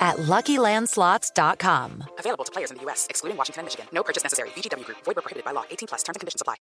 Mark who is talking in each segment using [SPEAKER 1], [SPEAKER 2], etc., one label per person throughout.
[SPEAKER 1] at LuckyLandSlots.com.
[SPEAKER 2] Available to players in the U.S., excluding Washington and Michigan. No purchase necessary. VGW Group. Void prohibited by law. 18 plus. Terms and conditions apply.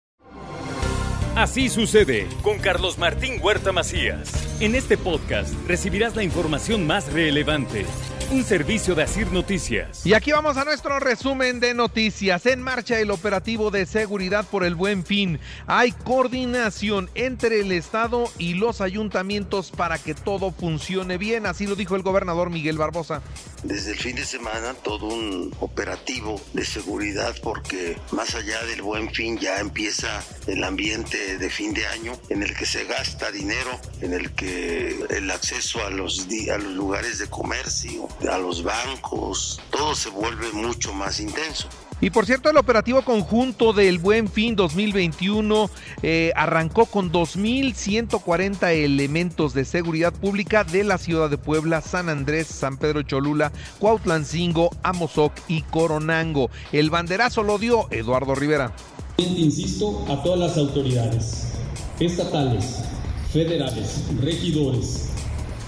[SPEAKER 3] Así sucede con Carlos Martín Huerta Macías. En este podcast recibirás la información más relevante. Un servicio de Asir Noticias.
[SPEAKER 4] Y aquí vamos a nuestro resumen de noticias. En marcha el operativo de seguridad por el buen fin. Hay coordinación entre el Estado y los ayuntamientos para que todo funcione bien. Así lo dijo el gobernador Miguel Barbosa.
[SPEAKER 5] Desde el fin de semana todo un operativo de seguridad porque más allá del buen fin ya empieza el ambiente de fin de año en el que se gasta dinero, en el que el acceso a los, a los lugares de comercio, a los bancos, todo se vuelve mucho más intenso.
[SPEAKER 4] Y por cierto, el operativo conjunto del Buen Fin 2021 eh, arrancó con 2.140 elementos de seguridad pública de la ciudad de Puebla, San Andrés, San Pedro Cholula, Cuautlancingo, Amozoc y Coronango. El banderazo lo dio Eduardo Rivera.
[SPEAKER 6] Insisto a todas las autoridades estatales, federales, regidores,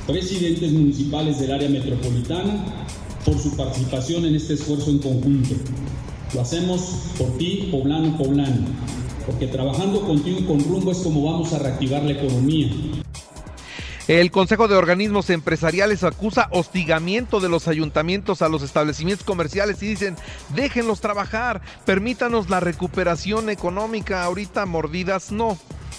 [SPEAKER 6] presidentes municipales del área metropolitana por su participación en este esfuerzo en conjunto. Lo hacemos por ti, poblano, poblano, porque trabajando contigo y con rumbo es como vamos a reactivar la economía.
[SPEAKER 4] El Consejo de Organismos Empresariales acusa hostigamiento de los ayuntamientos a los establecimientos comerciales y dicen, déjenlos trabajar, permítanos la recuperación económica, ahorita mordidas no.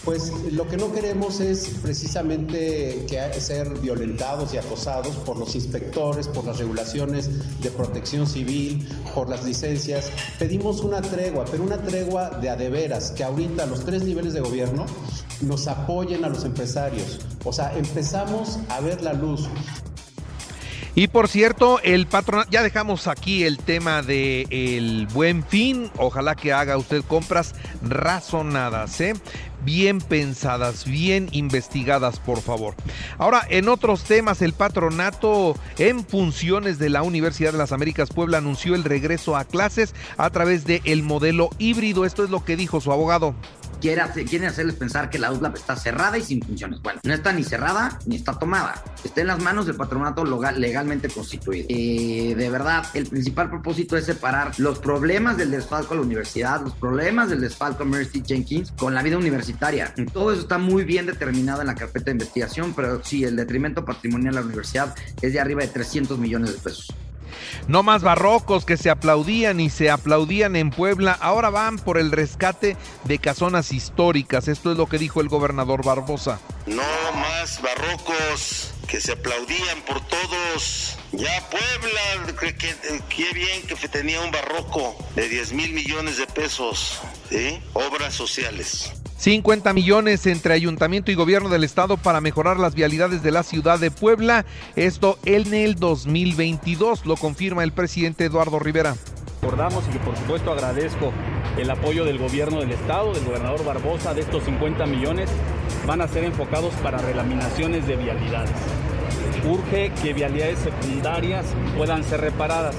[SPEAKER 7] Pues lo que no queremos es precisamente ser violentados y acosados por los inspectores, por las regulaciones de protección civil, por las licencias. Pedimos una tregua, pero una tregua de adeveras, que ahorita los tres niveles de gobierno nos apoyen a los empresarios. O sea, empezamos a ver la luz.
[SPEAKER 4] Y por cierto, el patrón, ya dejamos aquí el tema de el buen fin. Ojalá que haga usted compras razonadas, ¿eh? bien pensadas, bien investigadas, por favor. Ahora, en otros temas, el patronato en funciones de la Universidad de las Américas Puebla anunció el regreso a clases a través del el modelo híbrido. Esto es lo que dijo su abogado
[SPEAKER 8] quiere, hacerles pensar que la USLAP está cerrada y sin funciones. Bueno, no está ni cerrada ni está tomada. Está en las manos del patronato legalmente constituido. Eh, de verdad, el principal propósito es separar los problemas del desfalco a la universidad, los problemas del desfalco a Mercy Jenkins con la vida universitaria. Todo eso está muy bien determinado en la carpeta de investigación, pero sí, el detrimento patrimonial a la universidad es de arriba de 300 millones de pesos.
[SPEAKER 4] No más barrocos que se aplaudían y se aplaudían en Puebla, ahora van por el rescate de casonas históricas. Esto es lo que dijo el gobernador Barbosa.
[SPEAKER 5] No más barrocos que se aplaudían por todos. Ya Puebla, qué bien que tenía un barroco de 10 mil millones de pesos, obras sociales.
[SPEAKER 4] 50 millones entre ayuntamiento y gobierno del estado para mejorar las vialidades de la ciudad de Puebla. Esto en el 2022, lo confirma el presidente Eduardo Rivera.
[SPEAKER 9] Recordamos y que por supuesto agradezco el apoyo del gobierno del estado, del gobernador Barbosa, de estos 50 millones van a ser enfocados para relaminaciones de vialidades. Urge que vialidades secundarias puedan ser reparadas.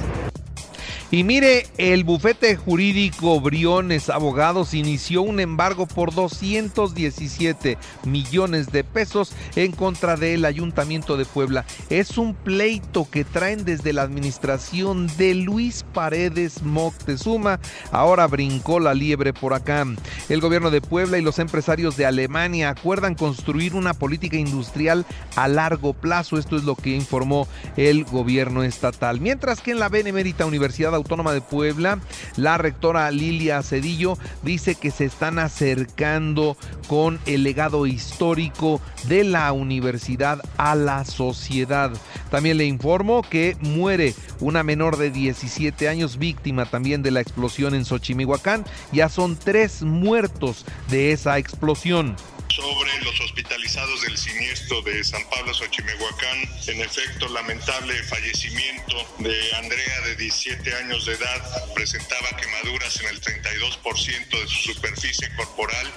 [SPEAKER 4] Y mire, el bufete jurídico Briones Abogados inició un embargo por 217 millones de pesos en contra del Ayuntamiento de Puebla. Es un pleito que traen desde la administración de Luis Paredes Moctezuma. Ahora brincó la liebre por acá. El gobierno de Puebla y los empresarios de Alemania acuerdan construir una política industrial a largo plazo. Esto es lo que informó el gobierno estatal. Mientras que en la Benemérita Universidad Autónoma de Puebla, la rectora Lilia Cedillo dice que se están acercando con el legado histórico de la universidad a la sociedad. También le informo que muere una menor de 17 años víctima también de la explosión en Xochimihuacán. Ya son tres muertos de esa explosión.
[SPEAKER 10] Sobre los hospitalizados del siniestro de San Pablo Xochimehuacán. En efecto, lamentable fallecimiento de Andrea de 17 años de edad. Presentaba quemaduras en el 32% de su superficie corporal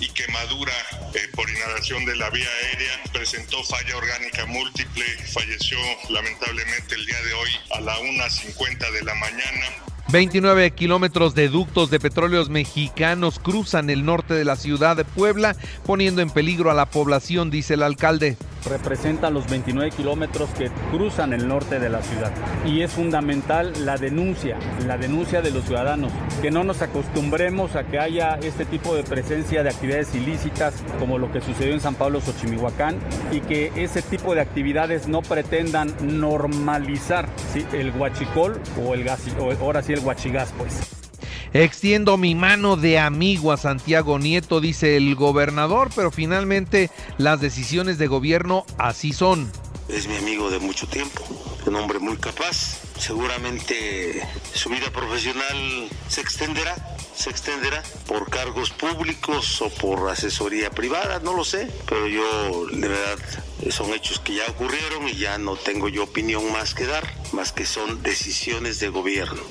[SPEAKER 10] y quemadura eh, por inhalación de la vía aérea. Presentó falla orgánica múltiple. Falleció lamentablemente el día de hoy a la 1.50 de la mañana.
[SPEAKER 4] 29 kilómetros de ductos de petróleos mexicanos cruzan el norte de la ciudad de Puebla, poniendo en peligro a la población, dice el alcalde
[SPEAKER 9] representan los 29 kilómetros que cruzan el norte de la ciudad. Y es fundamental la denuncia, la denuncia de los ciudadanos, que no nos acostumbremos a que haya este tipo de presencia de actividades ilícitas como lo que sucedió en San Pablo Xochimihuacán y que ese tipo de actividades no pretendan normalizar el guachicol o el gas, ahora sí el guachigás pues.
[SPEAKER 4] Extiendo mi mano de amigo a Santiago Nieto, dice el gobernador, pero finalmente las decisiones de gobierno así son.
[SPEAKER 5] Es mi amigo de mucho tiempo, un hombre muy capaz. Seguramente su vida profesional se extenderá, se extenderá por cargos públicos o por asesoría privada, no lo sé, pero yo de verdad son hechos que ya ocurrieron y ya no tengo yo opinión más que dar, más que son decisiones de gobierno.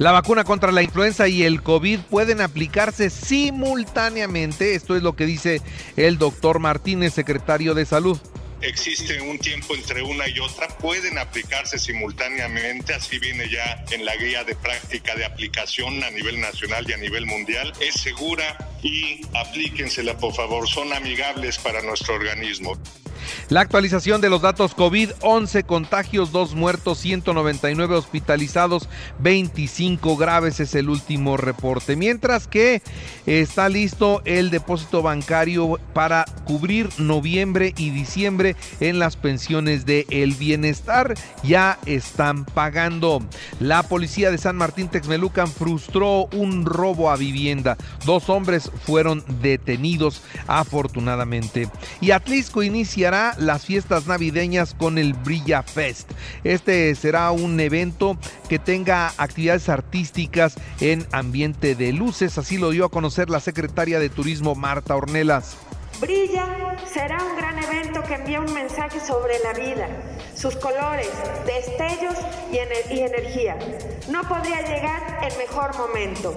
[SPEAKER 4] La vacuna contra la influenza y el COVID pueden aplicarse simultáneamente. Esto es lo que dice el doctor Martínez, secretario de Salud
[SPEAKER 10] existe un tiempo entre una y otra, pueden aplicarse simultáneamente, así viene ya en la guía de práctica de aplicación a nivel nacional y a nivel mundial. Es segura y aplíquensela por favor, son amigables para nuestro organismo.
[SPEAKER 4] La actualización de los datos COVID, 11 contagios, 2 muertos, 199 hospitalizados, 25 graves es el último reporte. Mientras que está listo el depósito bancario para cubrir noviembre y diciembre en las pensiones de El Bienestar. Ya están pagando. La policía de San Martín Texmelucan frustró un robo a vivienda. Dos hombres fueron detenidos afortunadamente. Y Atlisco iniciará las fiestas navideñas con el Brilla Fest. Este será un evento que tenga actividades artísticas en ambiente de luces, así lo dio a conocer la secretaria de Turismo Marta Ornelas.
[SPEAKER 11] Brilla será un gran evento que envía un mensaje sobre la vida, sus colores, destellos y, y energía. No podría llegar en mejor momento.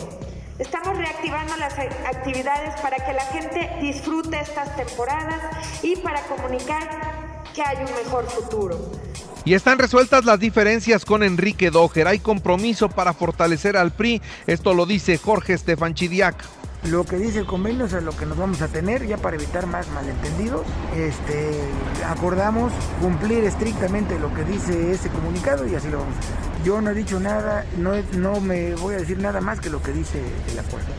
[SPEAKER 11] Estamos reactivando las actividades para que la gente disfrute estas temporadas y para comunicar que hay un mejor futuro.
[SPEAKER 4] Y están resueltas las diferencias con Enrique Doger. Hay compromiso para fortalecer al PRI. Esto lo dice Jorge Estefan Chidiac
[SPEAKER 12] lo que dice el convenio es lo que nos vamos a tener ya para evitar más malentendidos. Este, acordamos cumplir estrictamente lo que dice ese comunicado y así lo vamos a hacer. Yo no he dicho nada, no, no me voy a decir nada más que lo que dice el acuerdo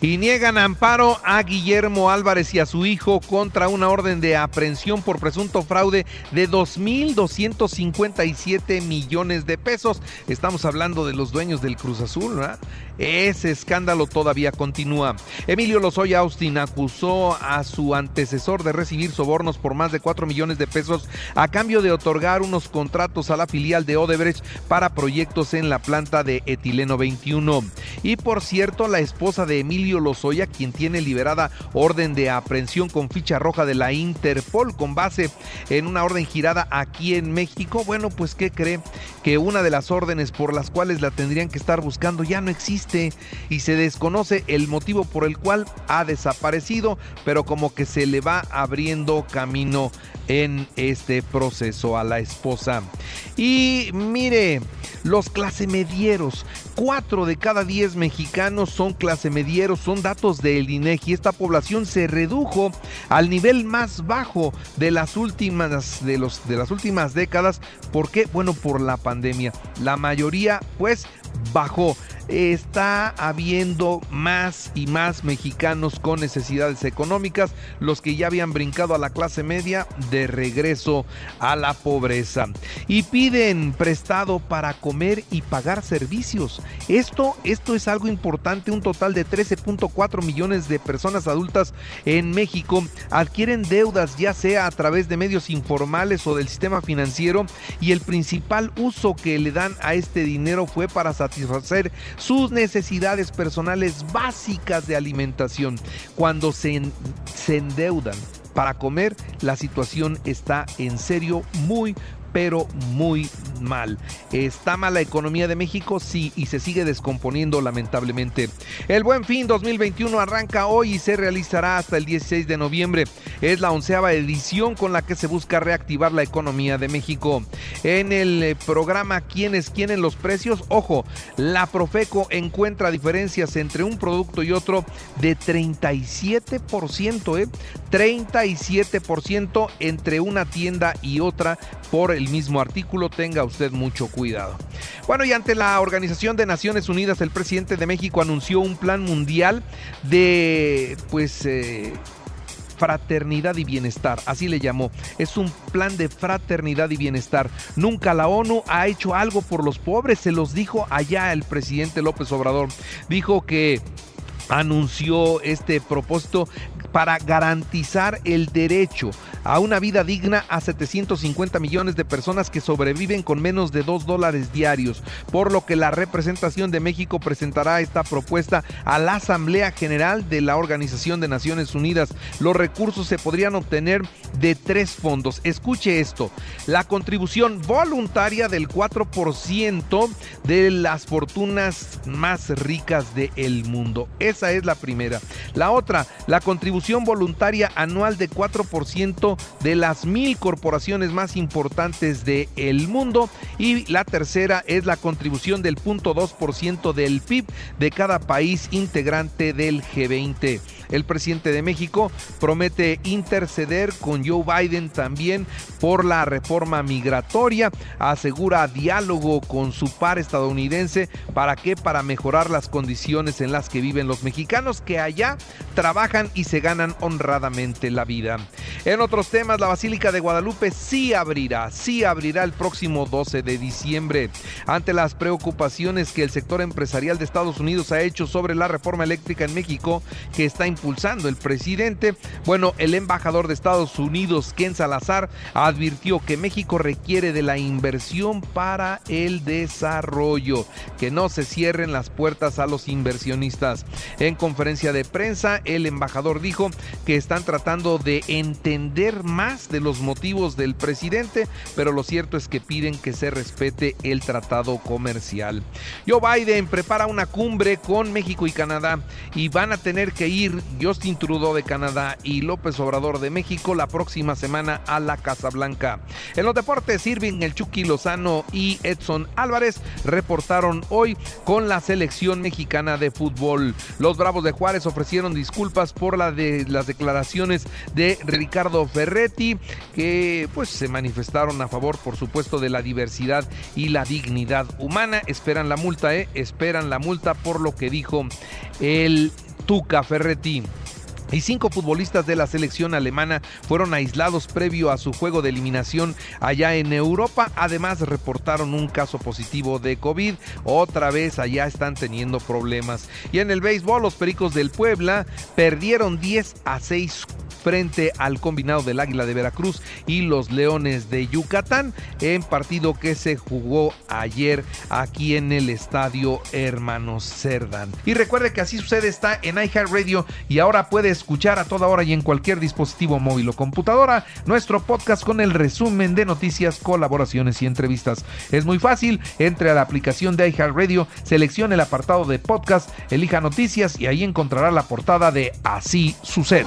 [SPEAKER 4] y niegan amparo a Guillermo Álvarez y a su hijo contra una orden de aprehensión por presunto fraude de 2.257 millones de pesos. Estamos hablando de los dueños del Cruz Azul, ¿verdad? Ese escándalo todavía continúa. Emilio Lozoya Austin acusó a su antecesor de recibir sobornos por más de 4 millones de pesos a cambio de otorgar unos contratos a la filial de Odebrecht para proyectos en la planta de etileno 21. Y por cierto, la esposa de Emilio Lozoya, quien tiene liberada orden de aprehensión con ficha roja de la Interpol con base en una orden girada aquí en México. Bueno, pues ¿qué cree? Que una de las órdenes por las cuales la tendrían que estar buscando ya no existe y se desconoce el motivo por el cual ha desaparecido, pero como que se le va abriendo camino en este proceso a la esposa. Y mire, los clase medieros, cuatro de cada diez mexicanos son clase medieros, son datos del INEGI. Esta población se redujo al nivel más bajo de las últimas, de los, de las últimas décadas. ¿Por qué? Bueno, por la pandemia. La mayoría, pues, bajó está habiendo más y más mexicanos con necesidades económicas, los que ya habían brincado a la clase media de regreso a la pobreza. Y piden prestado para comer y pagar servicios. Esto, esto es algo importante, un total de 13.4 millones de personas adultas en México adquieren deudas ya sea a través de medios informales o del sistema financiero y el principal uso que le dan a este dinero fue para satisfacer sus necesidades personales básicas de alimentación. Cuando se, endeudan para comer, la situación está en serio muy, pero muy mal. ¿Está mala la economía de México? Sí, y se sigue descomponiendo lamentablemente. El Buen Fin 2021 arranca hoy y se realizará hasta el 16 de noviembre. Es la onceava edición con la que se busca reactivar la economía de México. En el eh, programa ¿Quiénes quieren los precios? Ojo, la Profeco encuentra diferencias entre un producto y otro de 37%, ¿eh? 37% entre una tienda y otra por el mismo artículo. Tenga usted mucho cuidado. Bueno, y ante la Organización de Naciones Unidas, el presidente de México anunció un plan mundial de, pues, eh, fraternidad y bienestar, así le llamó. Es un plan de fraternidad y bienestar. Nunca la ONU ha hecho algo por los pobres, se los dijo allá el presidente López Obrador. Dijo que anunció este propósito para garantizar el derecho a una vida digna a 750 millones de personas que sobreviven con menos de 2 dólares diarios, por lo que la representación de México presentará esta propuesta a la Asamblea General de la Organización de Naciones Unidas. Los recursos se podrían obtener de tres fondos. Escuche esto, la contribución voluntaria del 4% de las fortunas más ricas del mundo. Esa es la primera. La otra, la contribución voluntaria anual de 4% de las mil corporaciones más importantes del mundo. Y la tercera es la contribución del 0.2% del PIB de cada país integrante del G20. El presidente de México promete interceder con Joe Biden también por la reforma migratoria, asegura diálogo con su par estadounidense. Para que para mejorar las condiciones en las que viven los mexicanos que allá trabajan y se ganan honradamente la vida. En otros temas, la Basílica de Guadalupe sí abrirá, sí abrirá el próximo 12 de diciembre. Ante las preocupaciones que el sector empresarial de Estados Unidos ha hecho sobre la reforma eléctrica en México que está impulsando el presidente, bueno, el embajador de Estados Unidos, Ken Salazar, advirtió que México requiere de la inversión para el desarrollo, que no se cierren las puertas a los inversionistas. En conferencia de prensa, el embajador dijo que están tratando de entender más de los motivos del presidente, pero lo cierto es que piden que se respete el tratado comercial. Joe Biden prepara una cumbre con México y Canadá y van a tener que ir Justin Trudeau de Canadá y López Obrador de México la próxima semana a la Casa Blanca. En los deportes, Irving, el Chucky Lozano y Edson Álvarez reportaron hoy con la selección mexicana de fútbol. Los Bravos de Juárez ofrecieron disculpas por las declaraciones de Ricardo Ferretti, que pues se manifestaron a favor, por supuesto, de la diversidad y la dignidad humana. Esperan la multa, ¿eh? Esperan la multa por lo que dijo el Tuca Ferretti y cinco futbolistas de la selección alemana fueron aislados previo a su juego de eliminación allá en Europa. Además reportaron un caso positivo de COVID. Otra vez allá están teniendo problemas. Y en el béisbol los Pericos del Puebla perdieron 10 a 6 frente al combinado del Águila de Veracruz y los Leones de Yucatán en partido que se jugó ayer aquí en el estadio Hermanos Cerdán. Y recuerde que así sucede está en iHeartRadio y ahora puede escuchar a toda hora y en cualquier dispositivo móvil o computadora nuestro podcast con el resumen de noticias, colaboraciones y entrevistas. Es muy fácil, entre a la aplicación de iHeartRadio, seleccione el apartado de podcast, elija noticias y ahí encontrará la portada de Así sucede.